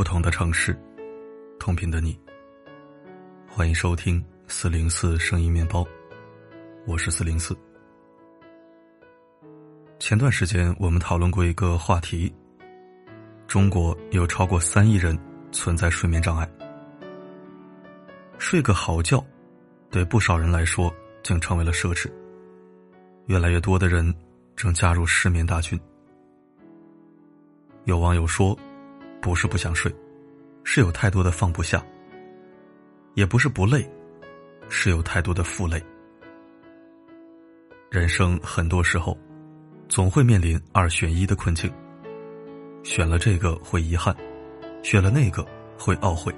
不同的城市，同频的你。欢迎收听四零四声音面包，我是四零四。前段时间我们讨论过一个话题：中国有超过三亿人存在睡眠障碍，睡个好觉，对不少人来说竟成为了奢侈。越来越多的人正加入失眠大军。有网友说。不是不想睡，是有太多的放不下；也不是不累，是有太多的负累。人生很多时候，总会面临二选一的困境。选了这个会遗憾，选了那个会懊悔。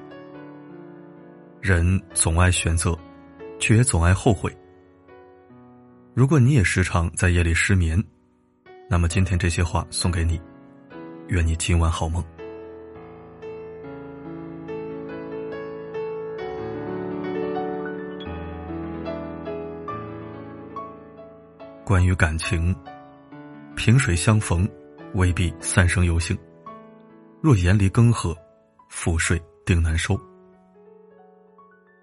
人总爱选择，却也总爱后悔。如果你也时常在夜里失眠，那么今天这些话送给你，愿你今晚好梦。关于感情，萍水相逢，未必三生有幸；若严离更合，覆水定难收。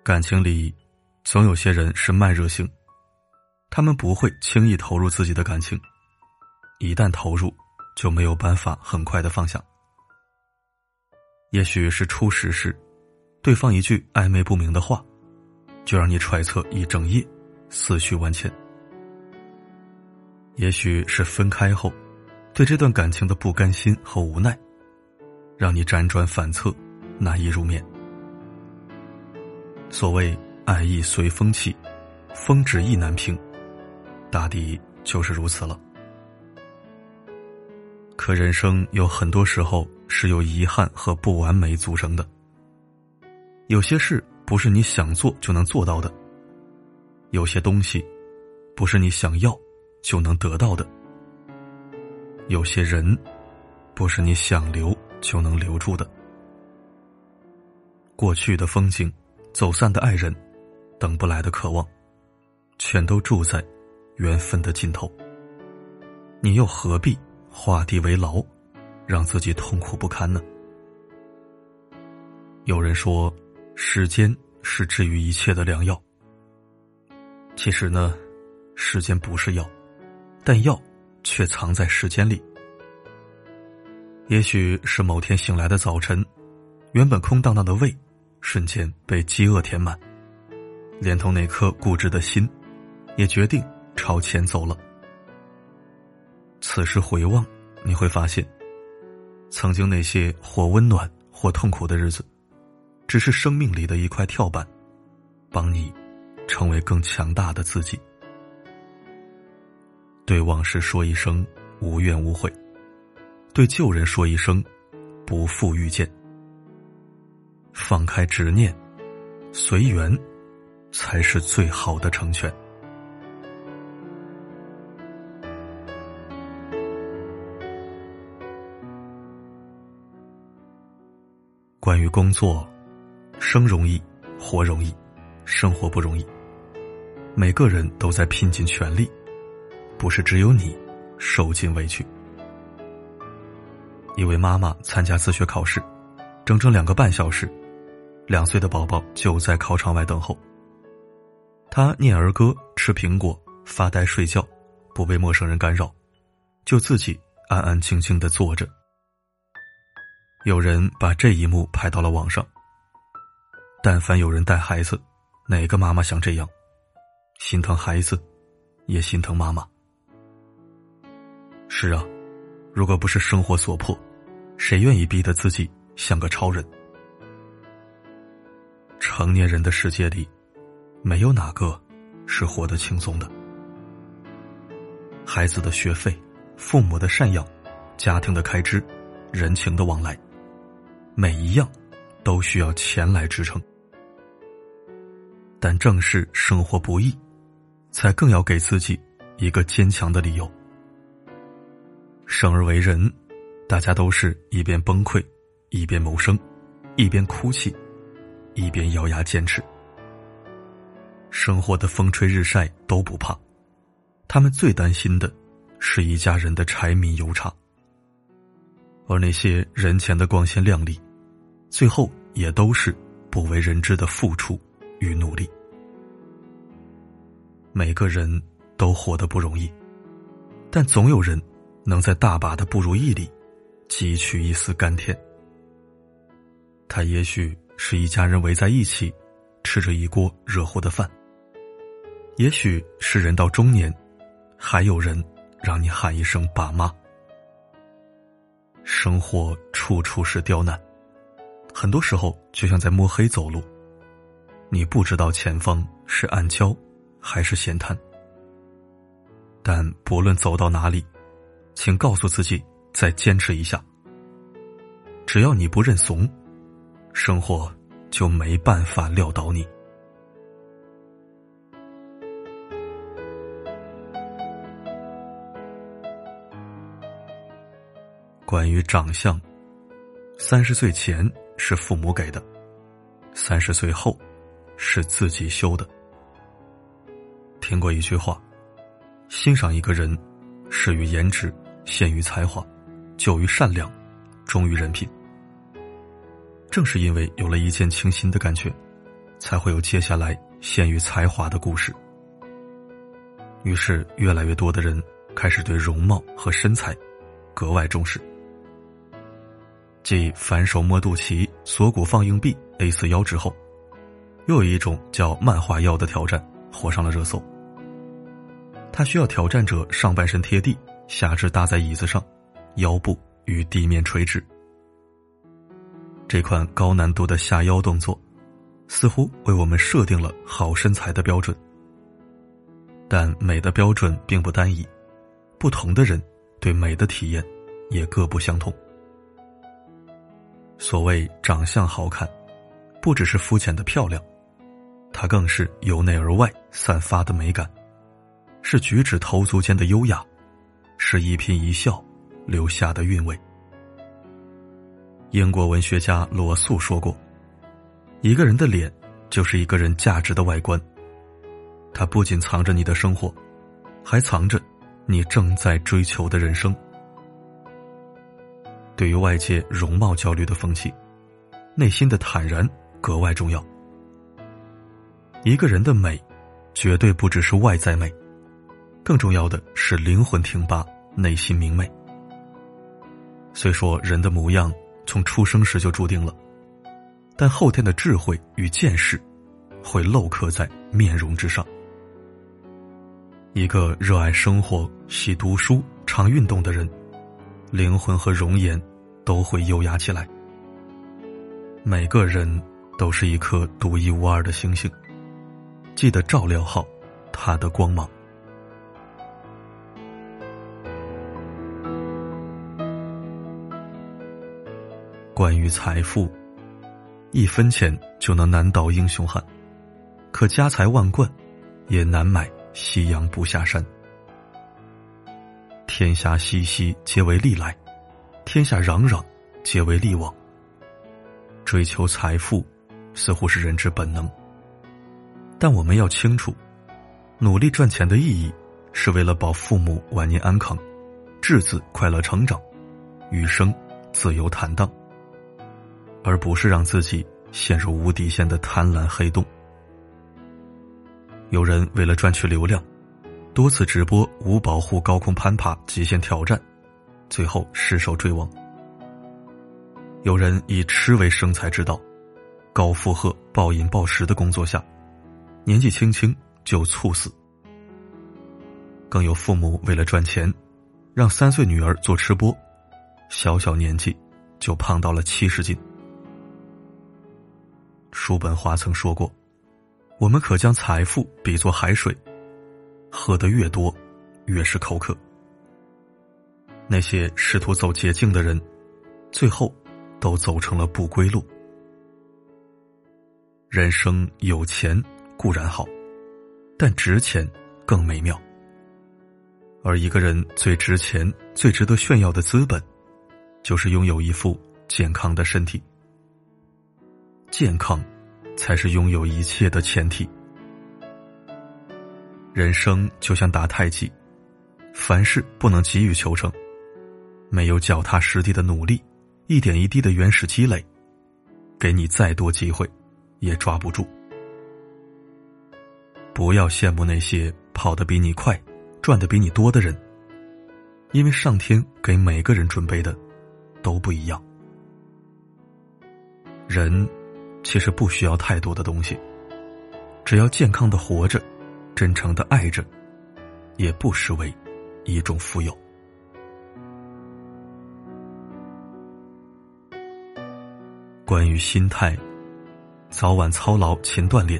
感情里，总有些人是慢热型，他们不会轻易投入自己的感情，一旦投入，就没有办法很快的放下。也许是初识时，对方一句暧昧不明的话，就让你揣测一整夜，思绪万千。也许是分开后，对这段感情的不甘心和无奈，让你辗转反侧，难以入眠。所谓爱意随风起，风止意难平，大抵就是如此了。可人生有很多时候是由遗憾和不完美组成的，有些事不是你想做就能做到的，有些东西不是你想要。就能得到的，有些人不是你想留就能留住的。过去的风景，走散的爱人，等不来的渴望，全都住在缘分的尽头。你又何必画地为牢，让自己痛苦不堪呢？有人说，时间是治愈一切的良药。其实呢，时间不是药。但药却藏在时间里。也许是某天醒来的早晨，原本空荡荡的胃，瞬间被饥饿填满，连同那颗固执的心，也决定朝前走了。此时回望，你会发现，曾经那些或温暖或痛苦的日子，只是生命里的一块跳板，帮你成为更强大的自己。对往事说一声无怨无悔，对旧人说一声不负遇见。放开执念，随缘，才是最好的成全。关于工作，生容易，活容易，生活不容易。每个人都在拼尽全力。不是只有你受尽委屈。一位妈妈参加自学考试，整整两个半小时，两岁的宝宝就在考场外等候。他念儿歌、吃苹果、发呆、睡觉，不被陌生人干扰，就自己安安静静的坐着。有人把这一幕拍到了网上。但凡有人带孩子，哪个妈妈想这样？心疼孩子，也心疼妈妈。是啊，如果不是生活所迫，谁愿意逼得自己像个超人？成年人的世界里，没有哪个是活得轻松的。孩子的学费、父母的赡养、家庭的开支、人情的往来，每一样都需要钱来支撑。但正是生活不易，才更要给自己一个坚强的理由。生而为人，大家都是一边崩溃，一边谋生，一边哭泣，一边咬牙坚持。生活的风吹日晒都不怕，他们最担心的是一家人的柴米油茶。而那些人前的光鲜亮丽，最后也都是不为人知的付出与努力。每个人都活得不容易，但总有人能在大把的不如意里汲取一丝甘甜。他也许是一家人围在一起，吃着一锅热乎的饭；也许是人到中年，还有人让你喊一声“爸妈”。生活处处是刁难，很多时候就像在摸黑走路，你不知道前方是暗礁。还是险滩，但不论走到哪里，请告诉自己再坚持一下。只要你不认怂，生活就没办法撂倒你。关于长相，三十岁前是父母给的，三十岁后是自己修的。听过一句话：“欣赏一个人，始于颜值，陷于才华，久于善良，忠于人品。”正是因为有了一见倾心的感觉，才会有接下来陷于才华的故事。于是，越来越多的人开始对容貌和身材格外重视。继反手摸肚脐、锁骨放硬币 A 四腰之后，又有一种叫漫画腰的挑战。火上了热搜。他需要挑战者上半身贴地，下肢搭在椅子上，腰部与地面垂直。这款高难度的下腰动作，似乎为我们设定了好身材的标准。但美的标准并不单一，不同的人对美的体验也各不相同。所谓长相好看，不只是肤浅的漂亮。它更是由内而外散发的美感，是举止投足间的优雅，是一颦一笑留下的韵味。英国文学家罗素说过：“一个人的脸就是一个人价值的外观，它不仅藏着你的生活，还藏着你正在追求的人生。”对于外界容貌焦虑的风气，内心的坦然格外重要。一个人的美，绝对不只是外在美，更重要的是灵魂挺拔，内心明媚。虽说人的模样从出生时就注定了，但后天的智慧与见识，会镂刻在面容之上。一个热爱生活、喜读书、常运动的人，灵魂和容颜都会优雅起来。每个人都是一颗独一无二的星星。记得照料好他的光芒。关于财富，一分钱就能难倒英雄汉，可家财万贯，也难买夕阳不下山。天下熙熙，皆为利来；天下攘攘，皆为利往。追求财富，似乎是人之本能。但我们要清楚，努力赚钱的意义，是为了保父母晚年安康，稚子快乐成长，余生自由坦荡，而不是让自己陷入无底线的贪婪黑洞。有人为了赚取流量，多次直播无保护高空攀爬极限挑战，最后失手坠亡。有人以吃为生财之道，高负荷暴饮暴食的工作下。年纪轻轻就猝死，更有父母为了赚钱，让三岁女儿做吃播，小小年纪就胖到了七十斤。叔本华曾说过：“我们可将财富比作海水，喝得越多，越是口渴。”那些试图走捷径的人，最后都走成了不归路。人生有钱。固然好，但值钱更美妙。而一个人最值钱、最值得炫耀的资本，就是拥有一副健康的身体。健康，才是拥有一切的前提。人生就像打太极，凡事不能急于求成，没有脚踏实地的努力，一点一滴的原始积累，给你再多机会，也抓不住。不要羡慕那些跑得比你快、赚得比你多的人，因为上天给每个人准备的都不一样。人其实不需要太多的东西，只要健康的活着，真诚的爱着，也不失为一种富有。关于心态，早晚操劳勤锻炼，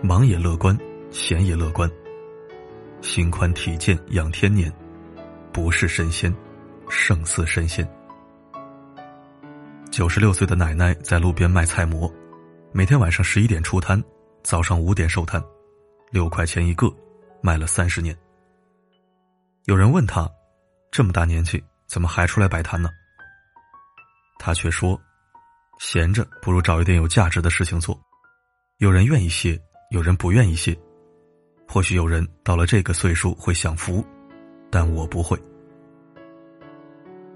忙也乐观，闲也乐观。心宽体健养天年，不是神仙，胜似神仙。九十六岁的奶奶在路边卖菜馍，每天晚上十一点出摊，早上五点收摊，六块钱一个，卖了三十年。有人问他，这么大年纪怎么还出来摆摊呢？他却说。闲着不如找一点有价值的事情做，有人愿意歇，有人不愿意歇。或许有人到了这个岁数会享福，但我不会。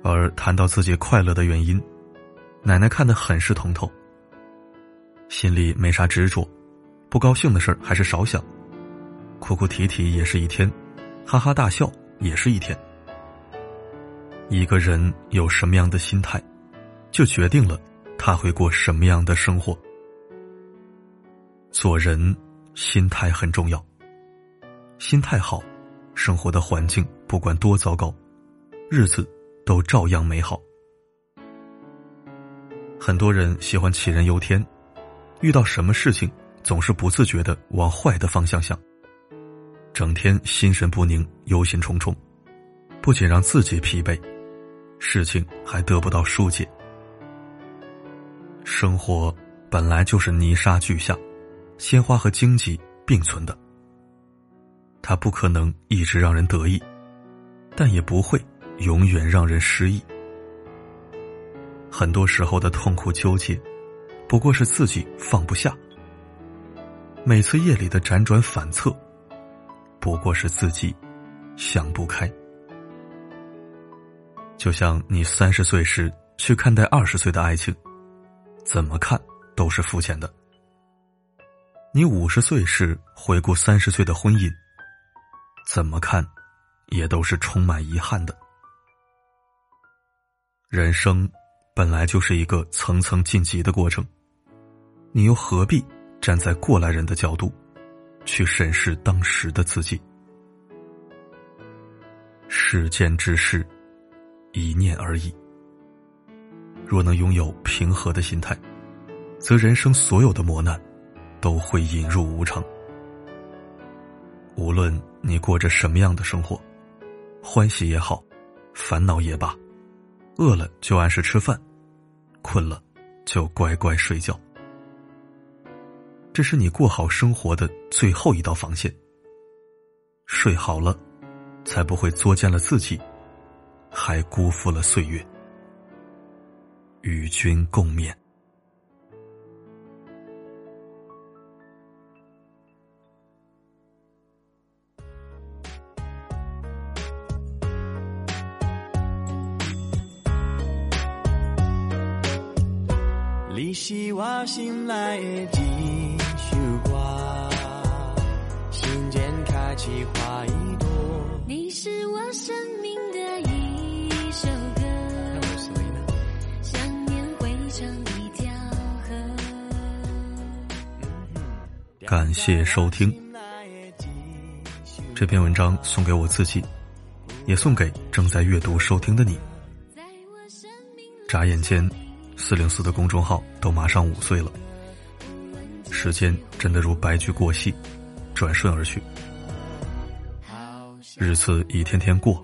而谈到自己快乐的原因，奶奶看得很是通透。心里没啥执着，不高兴的事还是少想，哭哭啼啼也是一天，哈哈大笑也是一天。一个人有什么样的心态，就决定了。他会过什么样的生活？做人心态很重要，心态好，生活的环境不管多糟糕，日子都照样美好。很多人喜欢杞人忧天，遇到什么事情总是不自觉的往坏的方向想，整天心神不宁、忧心忡忡，不仅让自己疲惫，事情还得不到疏解。生活本来就是泥沙俱下，鲜花和荆棘并存的。它不可能一直让人得意，但也不会永远让人失意。很多时候的痛苦纠结，不过是自己放不下；每次夜里的辗转反侧，不过是自己想不开。就像你三十岁时去看待二十岁的爱情。怎么看都是肤浅的。你五十岁时回顾三十岁的婚姻，怎么看也都是充满遗憾的。人生本来就是一个层层晋级的过程，你又何必站在过来人的角度去审视当时的自己？世间之事，一念而已。若能拥有平和的心态，则人生所有的磨难都会引入无常。无论你过着什么样的生活，欢喜也好，烦恼也罢，饿了就按时吃饭，困了就乖乖睡觉。这是你过好生活的最后一道防线。睡好了，才不会作践了自己，还辜负了岁月。与君共勉。你是我心内的间开启花一朵。你是我生命的一首歌。想念汇成一条河感谢收听这篇文章，送给我自己，也送给正在阅读收听的你。眨眼间，四零四的公众号都马上五岁了，时间真的如白驹过隙，转瞬而去。日子一天天过，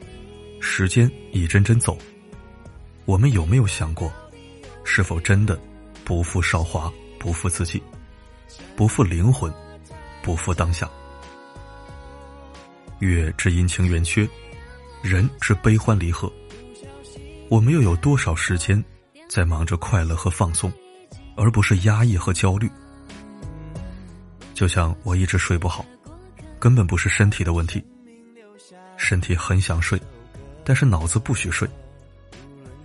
时间一针针走，我们有没有想过，是否真的不负韶华，不负自己？不负灵魂，不负当下。月之阴晴圆缺，人之悲欢离合。我们又有多少时间在忙着快乐和放松，而不是压抑和焦虑？就像我一直睡不好，根本不是身体的问题。身体很想睡，但是脑子不许睡。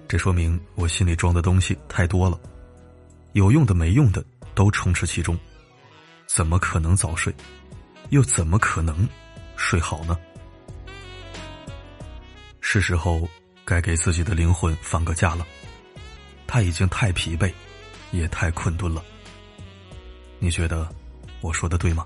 这说明我心里装的东西太多了。有用的没用的都充斥其中，怎么可能早睡？又怎么可能睡好呢？是时候该给自己的灵魂放个假了，他已经太疲惫，也太困顿了。你觉得我说的对吗？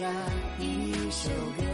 下一首歌，